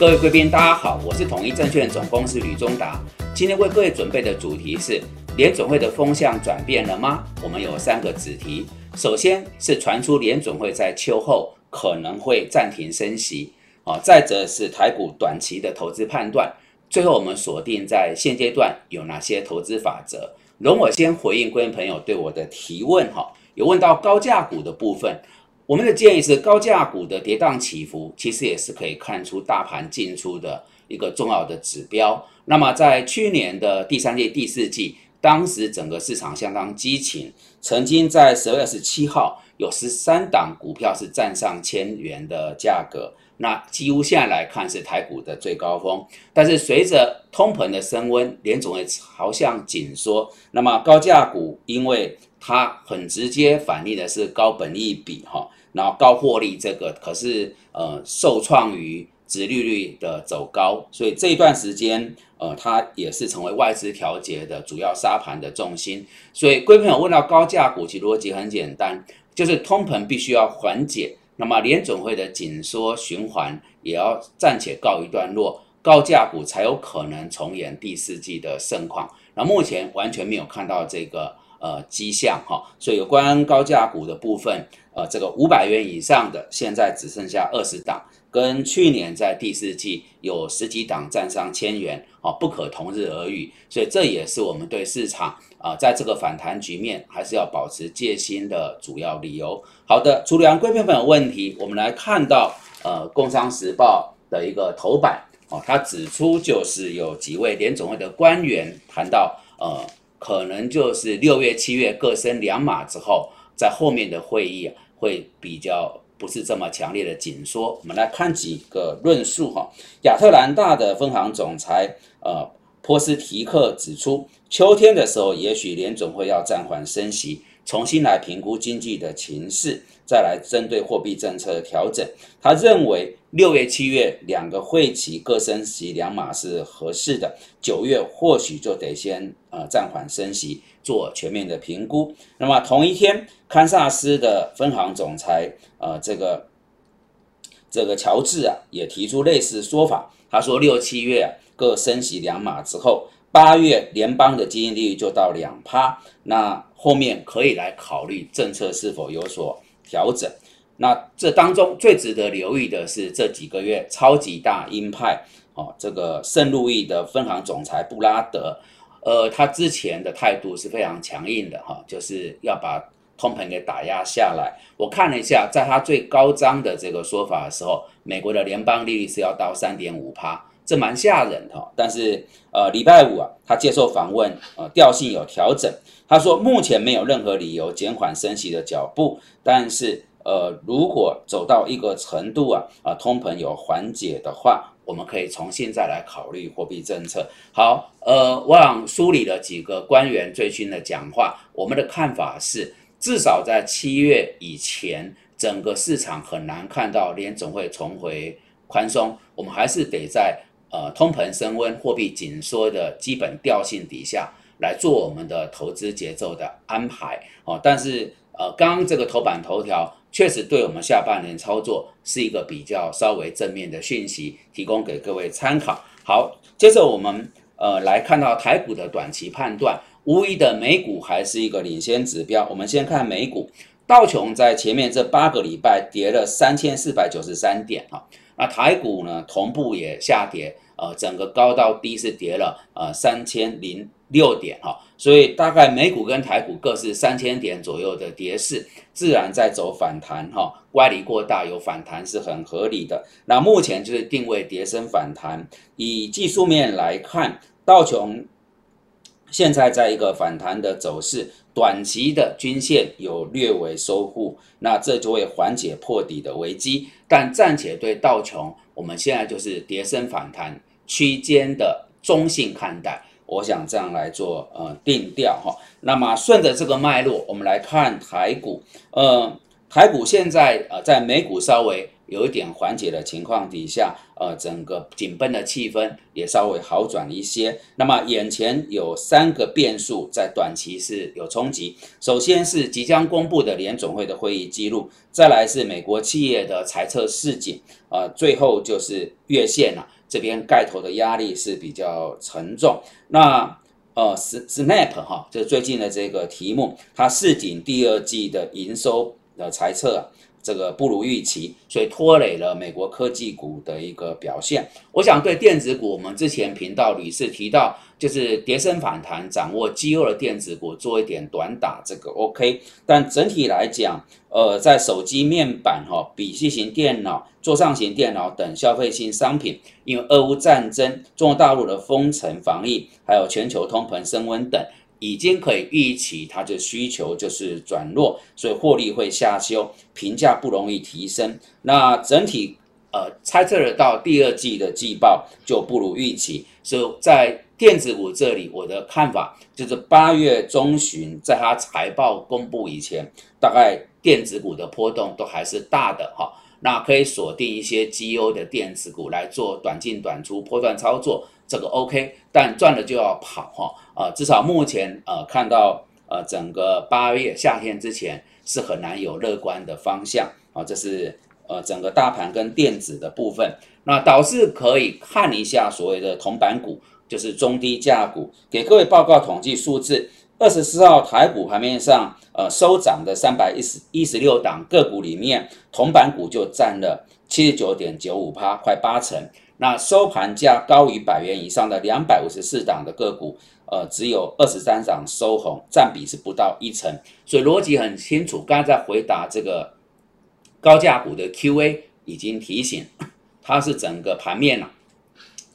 各位贵宾，大家好，我是统一证券总公司吕中达。今天为各位准备的主题是：联总会的风向转变了吗？我们有三个子题。首先是传出联总会在秋后可能会暂停升息，啊，再者是台股短期的投资判断。最后我们锁定在现阶段有哪些投资法则。容我先回应各位朋友对我的提问，哈，有问到高价股的部分。我们的建议是，高价股的跌宕起伏，其实也是可以看出大盘进出的一个重要的指标。那么，在去年的第三季、第四季，当时整个市场相当激情，曾经在十二月二十七号有十三档股票是站上千元的价格，那几乎现在来看是台股的最高峰。但是随着通膨的升温，联总会朝向紧缩，那么高价股因为它很直接反映的是高本益比，哈。然后高获利这个可是呃受创于殖利率的走高，所以这一段时间呃它也是成为外资调节的主要沙盘的重心。所以，贵朋友问到高价股，其逻辑很简单，就是通膨必须要缓解，那么联总会的紧缩循环也要暂且告一段落，高价股才有可能重演第四季的盛况。那目前完全没有看到这个呃迹象哈，所以有关高价股的部分。呃，这个五百元以上的现在只剩下二十档，跟去年在第四季有十几档站上千元，啊，不可同日而语。所以这也是我们对市场啊，在这个反弹局面还是要保持戒心的主要理由。好的，除了贵片粉的问题，我们来看到呃，《工商时报》的一个头版哦，它指出就是有几位联总会的官员谈到，呃，可能就是六月、七月各升两码之后。在后面的会议啊，会比较不是这么强烈的紧缩。我们来看几个论述哈。亚特兰大的分行总裁呃波斯提克指出，秋天的时候，也许联总会要暂缓升息。重新来评估经济的情势，再来针对货币政策的调整。他认为六月、七月两个会期各升息两码是合适的，九月或许就得先呃暂缓升息，做全面的评估。那么同一天，堪萨斯的分行总裁呃这个这个乔治啊也提出类似说法，他说六七月各升息两码之后。八月联邦的基金利率就到两趴，那后面可以来考虑政策是否有所调整。那这当中最值得留意的是这几个月超级大鹰派哦，这个圣路易的分行总裁布拉德，呃，他之前的态度是非常强硬的哈，就是要把通膨给打压下来。我看了一下，在他最高张的这个说法的时候，美国的联邦利率是要到三点五趴。这蛮吓人的，但是呃，礼拜五啊，他接受访问，呃，调性有调整。他说，目前没有任何理由减缓升息的脚步，但是呃，如果走到一个程度啊，啊，通膨有缓解的话，我们可以重新再来考虑货币政策。好，呃，我想梳理了几个官员最新的讲话，我们的看法是，至少在七月以前，整个市场很难看到联总会重回宽松，我们还是得在。呃，通膨升温、货币紧缩的基本调性底下来做我们的投资节奏的安排哦。但是呃，刚刚这个头版头条确实对我们下半年操作是一个比较稍微正面的讯息，提供给各位参考。好，接着我们呃来看到台股的短期判断，无疑的美股还是一个领先指标。我们先看美股，道琼在前面这八个礼拜跌了三千四百九十三点哈。那台股呢，同步也下跌，呃，整个高到低是跌了呃三千零六点哈，所以大概美股跟台股各是三千点左右的跌势，自然在走反弹哈，乖离过大有反弹是很合理的。那目前就是定位跌升反弹，以技术面来看，道琼现在在一个反弹的走势。短期的均线有略微收复，那这就会缓解破底的危机。但暂且对道琼，我们现在就是跌升反弹区间的中性看待。我想这样来做呃定调哈。那么顺着这个脉络，我们来看台股。呃，台股现在呃在美股稍微有一点缓解的情况底下，呃，整个紧绷的气氛也稍微好转一些。那么眼前有三个变数在短期是有冲击，首先是即将公布的联总会的会议记录，再来是美国企业的财测市井，呃，最后就是月线啊这边盖头的压力是比较沉重。那呃，Snap 哈，就最近的这个题目，它市井第二季的营收的猜测，这个不如预期，所以拖累了美国科技股的一个表现。我想对电子股，我们之前频道屡次提到，就是跌升反弹，掌握机优的电子股做一点短打，这个 OK。但整体来讲，呃，在手机面板、哈笔记型电脑、桌上型电脑等消费性商品，因为俄乌战争、中国大陆的封城防疫，还有全球通膨升温等，已经可以预期它的需求就是转弱，所以获利会下修，评价不容易提升。那整体呃猜测得到第二季的季报就不如预期，所以在电子股这里，我的看法就是八月中旬在它财报公布以前，大概。电子股的波动都还是大的哈，那可以锁定一些绩优的电子股来做短进短出波段操作，这个 OK，但赚了就要跑哈，呃，至少目前呃看到呃整个八月夏天之前是很难有乐观的方向啊，这是呃整个大盘跟电子的部分，那导致可以看一下所谓的铜板股，就是中低价股，给各位报告统计数字。二十四号台股盘面上，呃，收涨的三百一十一十六档个股里面，铜板股就占了七十九点九五趴，快八成。那收盘价高于百元以上的两百五十四档的个股，呃，只有二十三档收红，占比是不到一成。所以逻辑很清楚。刚才在回答这个高价股的 Q&A，已经提醒，它是整个盘面啊，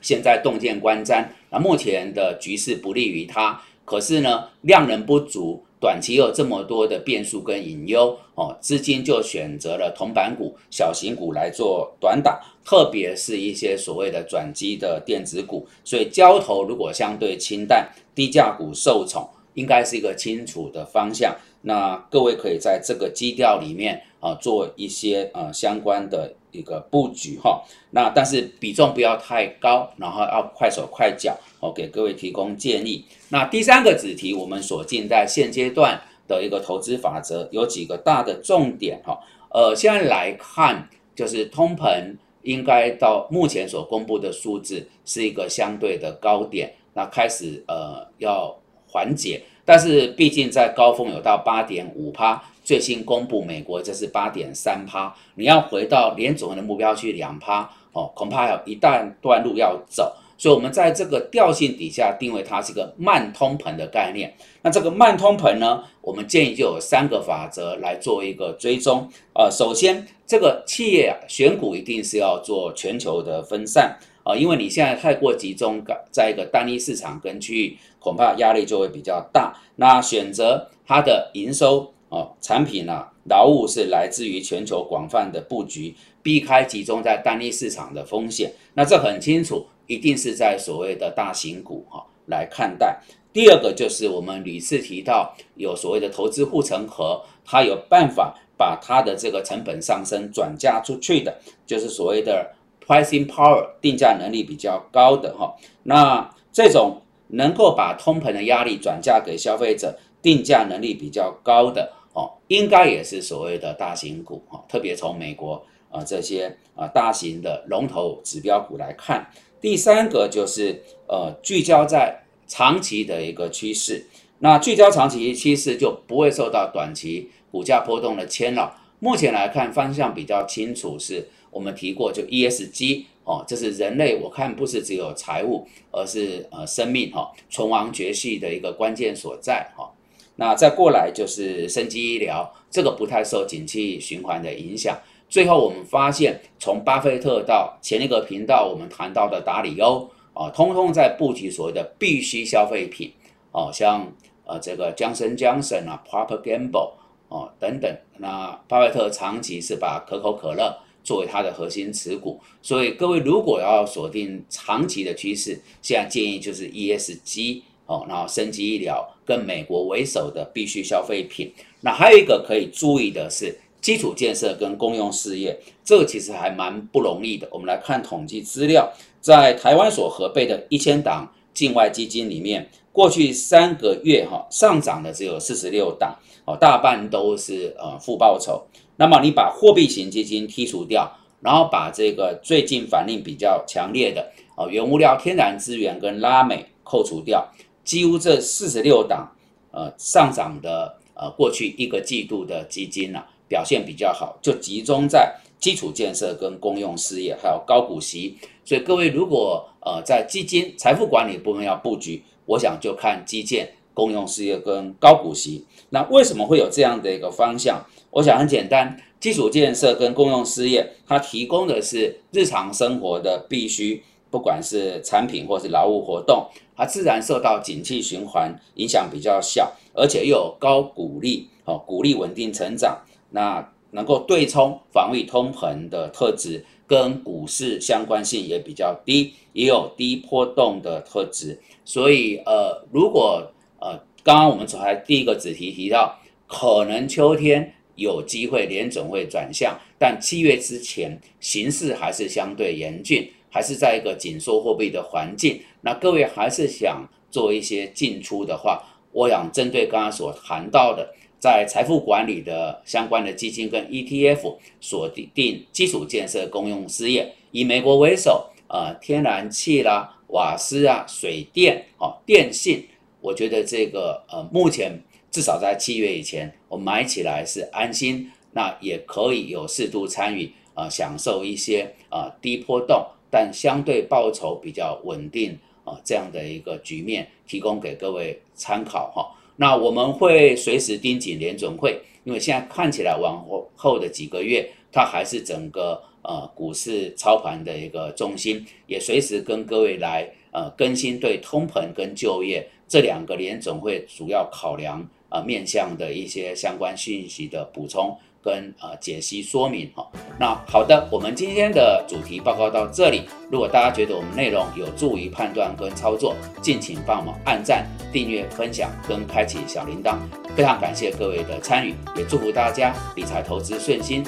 现在洞见观瞻，那目前的局势不利于它。可是呢，量能不足，短期有这么多的变数跟隐忧哦，资金就选择了铜板股、小型股来做短打，特别是一些所谓的转机的电子股。所以交投如果相对清淡，低价股受宠，应该是一个清楚的方向。那各位可以在这个基调里面啊，做一些呃相关的一个布局哈。那但是比重不要太高，然后要快手快脚。哦，给各位提供建议。那第三个子题，我们所进在现阶段的一个投资法则，有几个大的重点哈。呃，现在来看，就是通膨应该到目前所公布的数字是一个相对的高点，那开始呃要缓解，但是毕竟在高峰有到八点五趴，最新公布美国这是八点三趴，你要回到连总的目标去两趴哦，恐怕有一段段路要走。所以，我们在这个调性底下定位它是一个慢通膨的概念。那这个慢通膨呢，我们建议就有三个法则来做一个追踪。呃，首先，这个企业啊选股一定是要做全球的分散啊，因为你现在太过集中在一个单一市场跟区域，恐怕压力就会比较大。那选择它的营收哦产品呢，劳务是来自于全球广泛的布局，避开集中在单一市场的风险。那这很清楚。一定是在所谓的大型股哈来看待。第二个就是我们屡次提到有所谓的投资护城河，它有办法把它的这个成本上升转嫁出去的，就是所谓的 pricing power 定价能力比较高的哈。那这种能够把通膨的压力转嫁给消费者，定价能力比较高的哦，应该也是所谓的大型股哈。特别从美国啊这些啊大型的龙头指标股来看。第三个就是呃聚焦在长期的一个趋势，那聚焦长期趋势就不会受到短期股价波动的牵扰。目前来看方向比较清楚，是我们提过就 ESG 哦，这是人类我看不是只有财务，而是呃生命哈存亡绝续的一个关键所在哈。那再过来就是生机医疗，这个不太受景气循环的影响。最后，我们发现，从巴菲特到前一个频道我们谈到的达里欧啊，通通在布局所谓的必需消费品哦，像呃这个江森江森啊，Proper Gamble 哦等等。那巴菲特长期是把可口可乐作为它的核心持股，所以各位如果要锁定长期的趋势，现在建议就是 ESG 哦，然后升级医疗跟美国为首的必需消费品。那还有一个可以注意的是。基础建设跟公用事业，这个其实还蛮不容易的。我们来看统计资料，在台湾所核备的一千档境外基金里面，过去三个月哈上涨的只有四十六档，哦，大半都是呃负报酬。那么你把货币型基金剔除掉，然后把这个最近反应比较强烈的哦原物料、天然资源跟拉美扣除掉，几乎这四十六档呃上涨的呃过去一个季度的基金呢。表现比较好，就集中在基础建设跟公用事业，还有高股息。所以各位如果呃在基金财富管理部分要布局，我想就看基建、公用事业跟高股息。那为什么会有这样的一个方向？我想很简单，基础建设跟公用事业，它提供的是日常生活的必须，不管是产品或是劳务活动，它自然受到景气循环影响比较小，而且又有高股利，哦，股利稳定成长。那能够对冲防御通膨的特质，跟股市相关性也比较低，也有低波动的特质。所以，呃，如果呃，刚刚我们才第一个主题提到，可能秋天有机会联总会转向，但七月之前形势还是相对严峻，还是在一个紧缩货币的环境。那各位还是想做一些进出的话，我想针对刚刚所谈到的。在财富管理的相关的基金跟 ETF 锁定基础建设公用事业，以美国为首，呃，天然气啦、瓦斯啊、水电、哦、电信，我觉得这个呃，目前至少在七月以前，我买起来是安心，那也可以有适度参与，呃，享受一些呃低波动但相对报酬比较稳定啊这样的一个局面，提供给各位参考哈。那我们会随时盯紧联准会，因为现在看起来往后后的几个月，它还是整个呃股市操盘的一个中心，也随时跟各位来呃更新对通膨跟就业这两个联总会主要考量呃面向的一些相关信息的补充。跟呃解析说明哈，那好的，我们今天的主题报告到这里。如果大家觉得我们内容有助于判断跟操作，敬请帮我们按赞、订阅、分享跟开启小铃铛。非常感谢各位的参与，也祝福大家理财投资顺心。